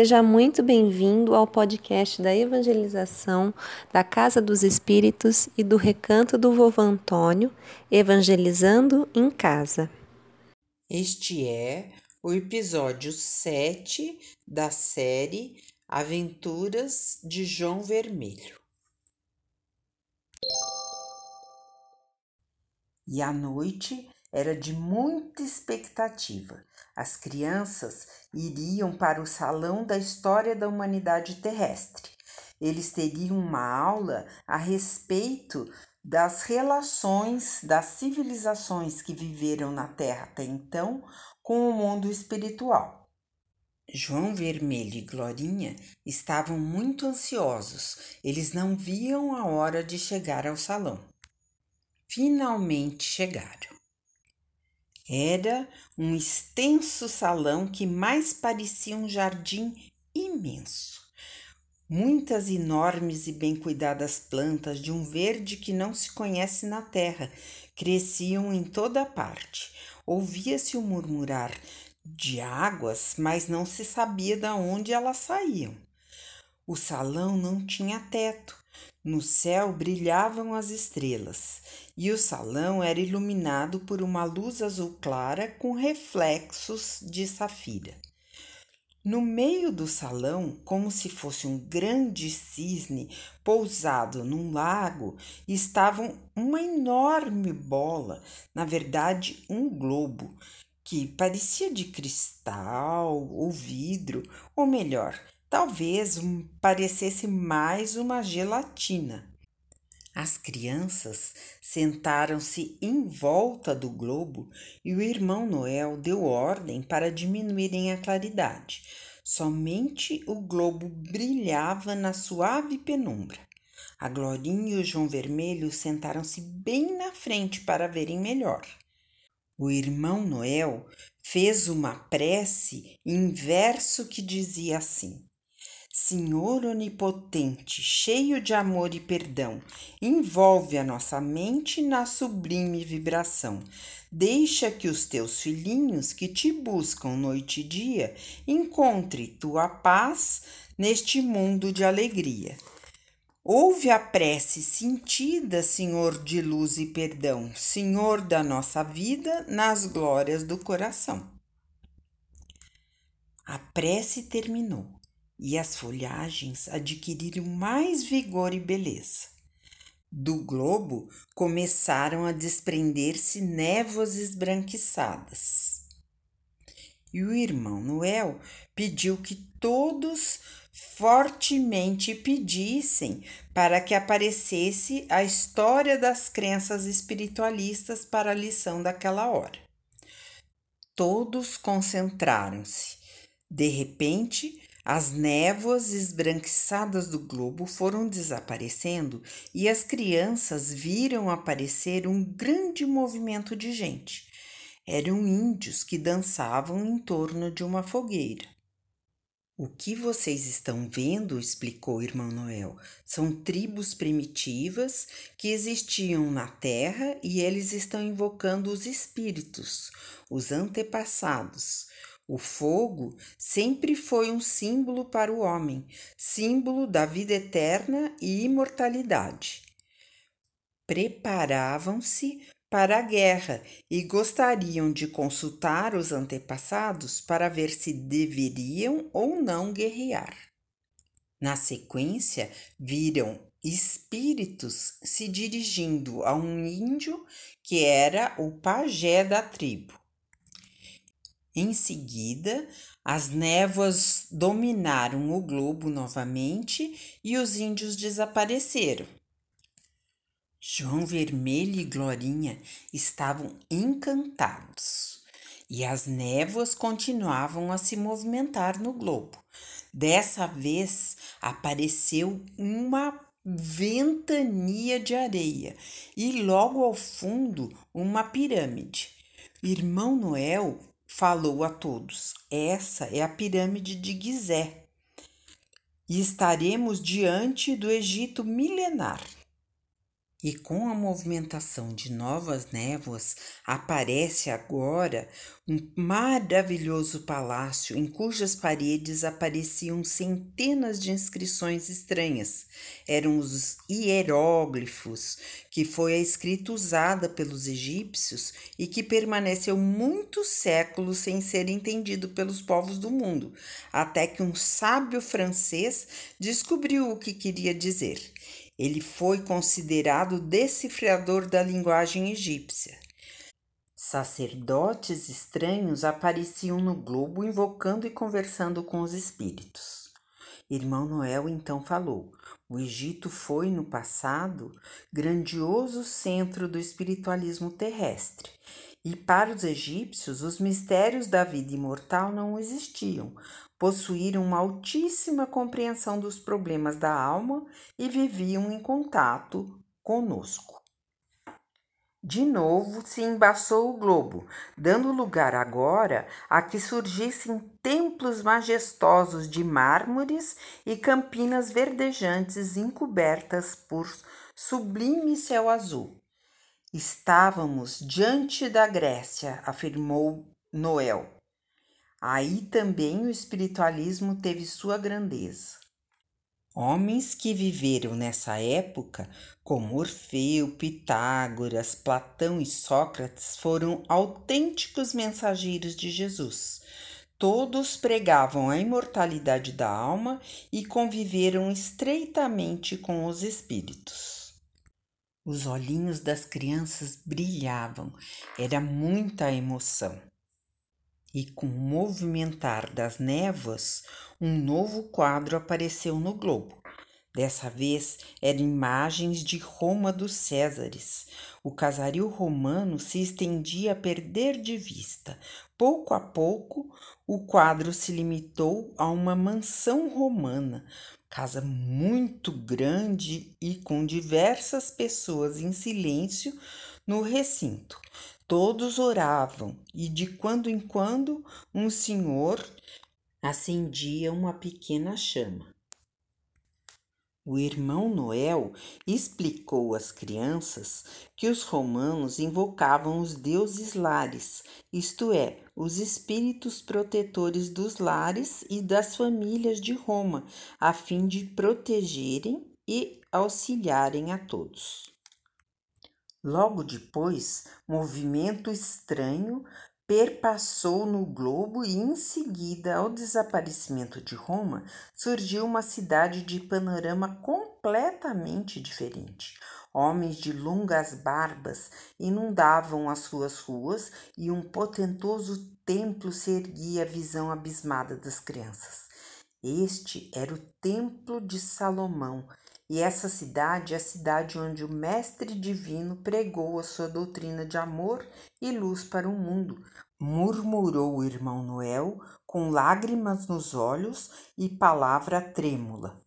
Seja muito bem-vindo ao podcast da evangelização da Casa dos Espíritos e do Recanto do Vovô Antônio, Evangelizando em Casa. Este é o episódio 7 da série Aventuras de João Vermelho. E a noite era de muita expectativa. As crianças iriam para o Salão da História da Humanidade Terrestre. Eles teriam uma aula a respeito das relações das civilizações que viveram na Terra até então com o mundo espiritual. João Vermelho e Glorinha estavam muito ansiosos. Eles não viam a hora de chegar ao salão. Finalmente chegaram. Era um extenso salão que mais parecia um jardim imenso. Muitas enormes e bem cuidadas plantas de um verde que não se conhece na terra cresciam em toda parte. Ouvia-se o murmurar de águas, mas não se sabia de onde elas saíam. O salão não tinha teto, no céu brilhavam as estrelas e o salão era iluminado por uma luz azul clara com reflexos de safira. No meio do salão, como se fosse um grande cisne pousado num lago, estava uma enorme bola, na verdade, um globo, que parecia de cristal ou vidro, ou melhor, talvez parecesse mais uma gelatina. As crianças sentaram-se em volta do globo e o irmão Noel deu ordem para diminuírem a claridade. Somente o globo brilhava na suave penumbra. A Glorinha e o João Vermelho sentaram-se bem na frente para verem melhor. O irmão Noel fez uma prece em verso que dizia assim: Senhor onipotente, cheio de amor e perdão, envolve a nossa mente na sublime vibração. Deixa que os teus filhinhos que te buscam noite e dia encontre tua paz neste mundo de alegria. Ouve a prece sentida, Senhor de luz e perdão, Senhor da nossa vida, nas glórias do coração. A prece terminou e as folhagens adquiriram mais vigor e beleza. Do globo começaram a desprender-se névoas esbranquiçadas. E o irmão Noel pediu que todos fortemente pedissem para que aparecesse a história das crenças espiritualistas para a lição daquela hora. Todos concentraram-se. De repente, as névoas esbranquiçadas do globo foram desaparecendo e as crianças viram aparecer um grande movimento de gente. Eram índios que dançavam em torno de uma fogueira. O que vocês estão vendo, explicou o irmão Noel, são tribos primitivas que existiam na Terra e eles estão invocando os espíritos, os antepassados o fogo sempre foi um símbolo para o homem, símbolo da vida eterna e imortalidade. Preparavam-se para a guerra e gostariam de consultar os antepassados para ver se deveriam ou não guerrear. Na sequência, viram espíritos se dirigindo a um índio que era o pajé da tribo. Em seguida, as névoas dominaram o globo novamente e os índios desapareceram. João Vermelho e Glorinha estavam encantados e as névoas continuavam a se movimentar no globo. Dessa vez apareceu uma ventania de areia e logo ao fundo uma pirâmide. Irmão Noel falou a todos: Essa é a pirâmide de Gizé. E estaremos diante do Egito milenar. E com a movimentação de novas névoas, aparece agora um maravilhoso palácio em cujas paredes apareciam centenas de inscrições estranhas. Eram os hieróglifos, que foi a escrita usada pelos egípcios e que permaneceu muitos séculos sem ser entendido pelos povos do mundo, até que um sábio francês descobriu o que queria dizer. Ele foi considerado decifrador da linguagem egípcia. Sacerdotes estranhos apareciam no globo invocando e conversando com os espíritos. Irmão Noel então falou: o Egito foi, no passado, grandioso centro do espiritualismo terrestre. E para os egípcios, os mistérios da vida imortal não existiam, possuíram uma altíssima compreensão dos problemas da alma e viviam em contato conosco. De novo se embaçou o globo, dando lugar agora a que surgissem templos majestosos de mármores e campinas verdejantes encobertas por sublime céu azul. Estávamos diante da Grécia, afirmou Noel. Aí também o espiritualismo teve sua grandeza. Homens que viveram nessa época, como Orfeu, Pitágoras, Platão e Sócrates, foram autênticos mensageiros de Jesus. Todos pregavam a imortalidade da alma e conviveram estreitamente com os espíritos. Os olhinhos das crianças brilhavam, era muita emoção e com o movimentar das névoas, um novo quadro apareceu no globo. Dessa vez eram imagens de Roma dos Césares. O casario romano se estendia a perder de vista. Pouco a pouco, o quadro se limitou a uma mansão romana, casa muito grande e com diversas pessoas em silêncio no recinto. Todos oravam e de quando em quando um senhor acendia uma pequena chama. O irmão Noel explicou às crianças que os romanos invocavam os deuses lares, isto é, os espíritos protetores dos lares e das famílias de Roma, a fim de protegerem e auxiliarem a todos. Logo depois, movimento estranho perpassou no globo e em seguida ao desaparecimento de Roma surgiu uma cidade de panorama completamente diferente. Homens de longas barbas inundavam as suas ruas e um potentoso templo se erguia à visão abismada das crianças. Este era o Templo de Salomão, e essa cidade é a cidade onde o Mestre Divino pregou a sua doutrina de amor e luz para o mundo, murmurou o irmão Noel com lágrimas nos olhos e palavra trêmula.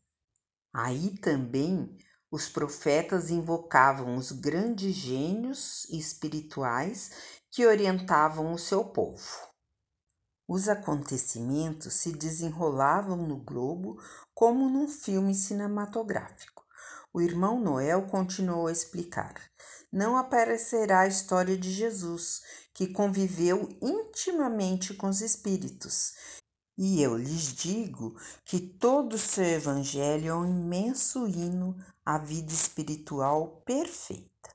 Aí também os profetas invocavam os grandes gênios espirituais que orientavam o seu povo. Os acontecimentos se desenrolavam no globo como num filme cinematográfico. O irmão Noel continuou a explicar: Não aparecerá a história de Jesus, que conviveu intimamente com os espíritos. E eu lhes digo que todo o seu evangelho é um imenso hino à vida espiritual perfeita.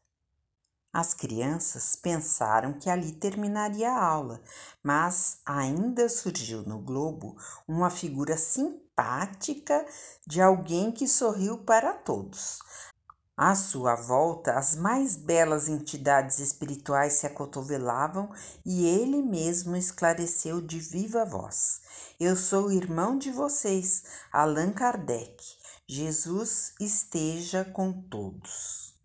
As crianças pensaram que ali terminaria a aula, mas ainda surgiu no globo uma figura simpática de alguém que sorriu para todos. À sua volta, as mais belas entidades espirituais se acotovelavam e ele mesmo esclareceu de viva voz: Eu sou o irmão de vocês, Allan Kardec. Jesus esteja com todos.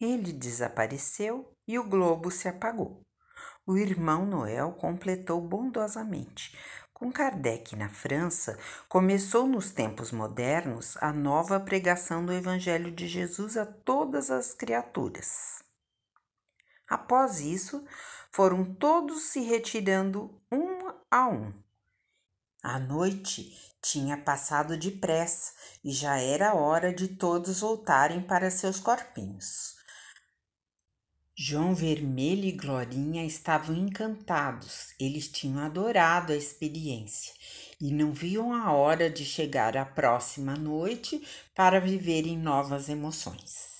Ele desapareceu e o globo se apagou. O irmão Noel completou bondosamente. Com Kardec na França, começou nos tempos modernos a nova pregação do Evangelho de Jesus a todas as criaturas. Após isso, foram todos se retirando um a um. A noite tinha passado depressa e já era hora de todos voltarem para seus corpinhos. João Vermelho e Glorinha estavam encantados, eles tinham adorado a experiência e não viam a hora de chegar a próxima noite para viverem novas emoções.